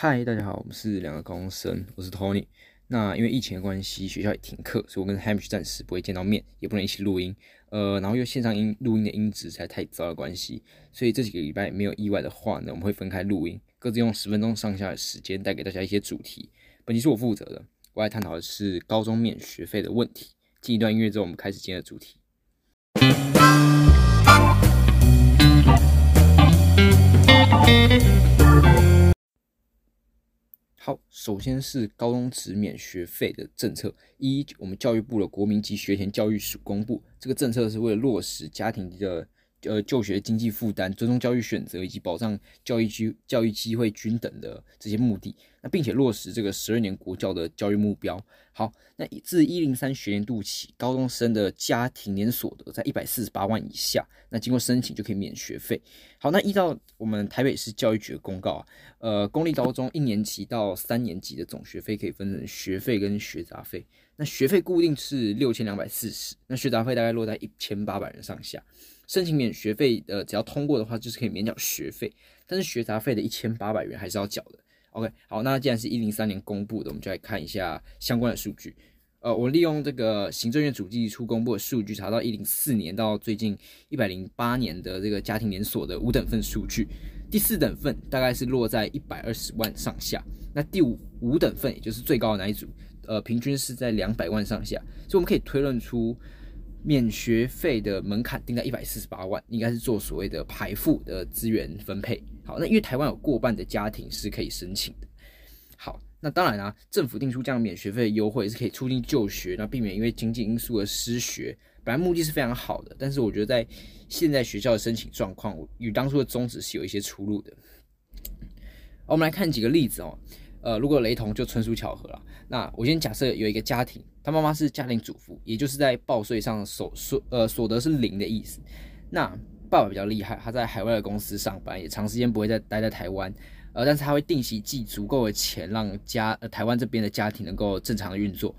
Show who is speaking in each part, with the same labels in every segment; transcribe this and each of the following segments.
Speaker 1: 嗨，大家好，我们是两个高中生，我是 Tony。那因为疫情的关系，学校也停课，所以我跟 Hamish 暂时不会见到面，也不能一起录音。呃，然后因为线上音录音的音质实在太糟的关系，所以这几个礼拜没有意外的话呢，我们会分开录音，各自用十分钟上下的时间带给大家一些主题。本期是我负责的，我来探讨的是高中免学费的问题。进一段音乐之后，我们开始今天的主题。好，首先是高中职免学费的政策。一，我们教育部的国民级学前教育署公布，这个政策是为了落实家庭的。呃，就学经济负担、尊重教育选择以及保障教育机教育机会均等的这些目的，那并且落实这个十二年国教的教育目标。好，那自一零三学年度起，高中生的家庭年所得在一百四十八万以下，那经过申请就可以免学费。好，那依照我们台北市教育局的公告啊，呃，公立高中一年级到三年级的总学费可以分成学费跟学杂费。那学费固定是六千两百四十，那学杂费大概落在一千八百元上下。申请免学费呃，只要通过的话，就是可以免缴学费，但是学杂费的一千八百元还是要缴的。OK，好，那既然是一零三年公布的，我们就来看一下相关的数据。呃，我利用这个行政院主计处公布的数据，查到一零四年到最近一百零八年的这个家庭连锁的五等份数据，第四等份大概是落在一百二十万上下，那第五五等份也就是最高的那一组，呃，平均是在两百万上下，所以我们可以推论出。免学费的门槛定在一百四十八万，应该是做所谓的排付的资源分配。好，那因为台湾有过半的家庭是可以申请的。好，那当然啊，政府定出这样免学费的优惠是可以促进就学，那避免因为经济因素而失学。本来目的是非常好的，但是我觉得在现在学校的申请状况与当初的宗旨是有一些出入的。我们来看几个例子哦。呃，如果雷同就纯属巧合了。那我先假设有一个家庭，他妈妈是家庭主妇，也就是在报税上所所呃所得是零的意思。那爸爸比较厉害，他在海外的公司上班，也长时间不会再待在台湾，呃，但是他会定期寄足够的钱，让家台湾这边的家庭能够正常的运作。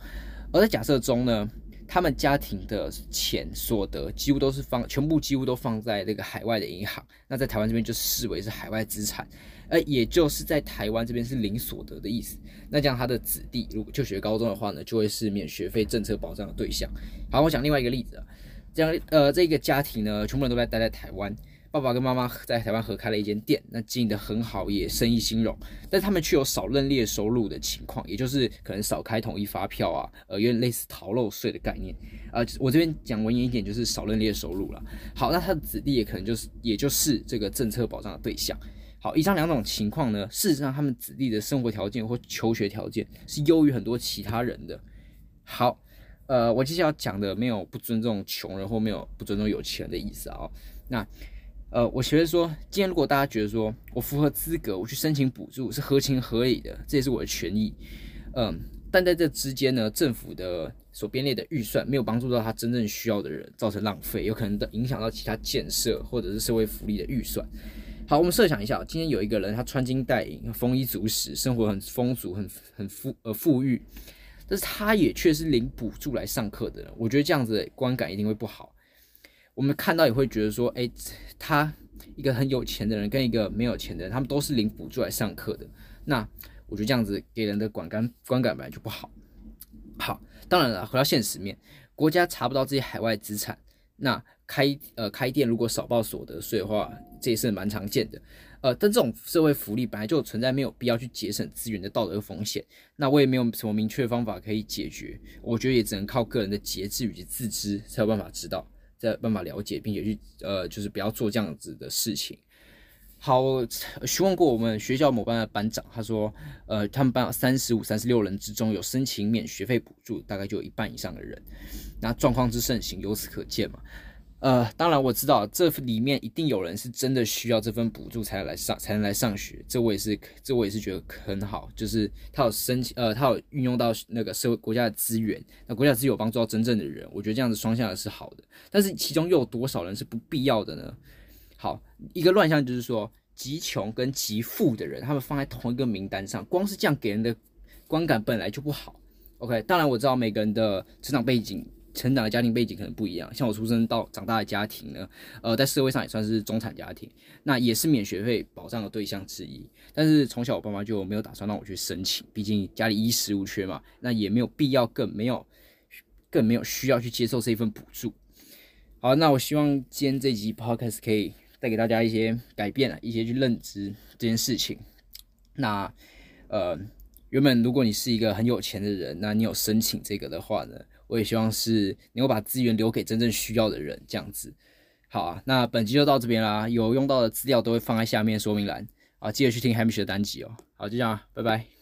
Speaker 1: 而在假设中呢，他们家庭的钱所得几乎都是放全部几乎都放在那个海外的银行，那在台湾这边就视为是海外资产。呃，也就是在台湾这边是零所得的意思。那这样他的子弟如果就学高中的话呢，就会是免学费政策保障的对象。好，我讲另外一个例子啊，这样呃，这个家庭呢，全部人都在待在台湾，爸爸跟妈妈在台湾合开了一间店，那经营的很好，也生意兴隆。但他们却有少认列收入的情况，也就是可能少开统一发票啊，呃，有点类似逃漏税的概念。呃，我这边讲文言一点，就是少认列收入了。好，那他的子弟也可能就是，也就是这个政策保障的对象。好，以上两种情况呢，事实上他们子弟的生活条件或求学条件是优于很多其他人的。好，呃，我接下来要讲的没有不尊重穷人或没有不尊重有钱人的意思啊。那，呃，我觉得说，今天如果大家觉得说我符合资格，我去申请补助是合情合理的，这也是我的权益。嗯，但在这之间呢，政府的所编列的预算没有帮助到他真正需要的人，造成浪费，有可能的影响到其他建设或者是社会福利的预算。好，我们设想一下，今天有一个人，他穿金戴银，丰衣足食，生活很丰足，很很富呃富裕，但是他也却是领补助来上课的人，我觉得这样子的观感一定会不好。我们看到也会觉得说，哎，他一个很有钱的人跟一个没有钱的人，他们都是领补助来上课的，那我觉得这样子给人的观感观感本来就不好。好，当然了，回到现实面，国家查不到这些海外资产。那开呃开店如果少报所得税的话，这也是蛮常见的，呃，但这种社会福利本来就存在没有必要去节省资源的道德风险，那我也没有什么明确方法可以解决，我觉得也只能靠个人的节制以及自知才有办法知道，在办法了解，并且去呃就是不要做这样子的事情。好，询问过我们学校某班的班长，他说，呃，他们班三十五、三十六人之中有申请免学费补助，大概就有一半以上的人，那状况之盛行，由此可见嘛。呃，当然我知道这里面一定有人是真的需要这份补助才来上，才能来上学，这我也是，这我也是觉得很好，就是他有申请，呃，他有运用到那个社会国家的资源，那国家资源有帮助到真正的人，我觉得这样子双向的是好的。但是其中又有多少人是不必要的呢？好，一个乱象就是说，极穷跟极富的人，他们放在同一个名单上，光是这样给人的观感本来就不好。OK，当然我知道每个人的成长背景、成长的家庭背景可能不一样。像我出生到长大的家庭呢，呃，在社会上也算是中产家庭，那也是免学费保障的对象之一。但是从小我爸妈就没有打算让我去申请，毕竟家里衣食无缺嘛，那也没有必要，更没有更没有需要去接受这一份补助。好，那我希望今天这集 podcast 可以带给大家一些改变啊，一些去认知这件事情。那呃。原本如果你是一个很有钱的人，那你有申请这个的话呢，我也希望是能够把资源留给真正需要的人，这样子。好啊，那本集就到这边啦，有用到的资料都会放在下面说明栏啊，记得去听 Hamish 的单集哦。好，就这样，拜拜。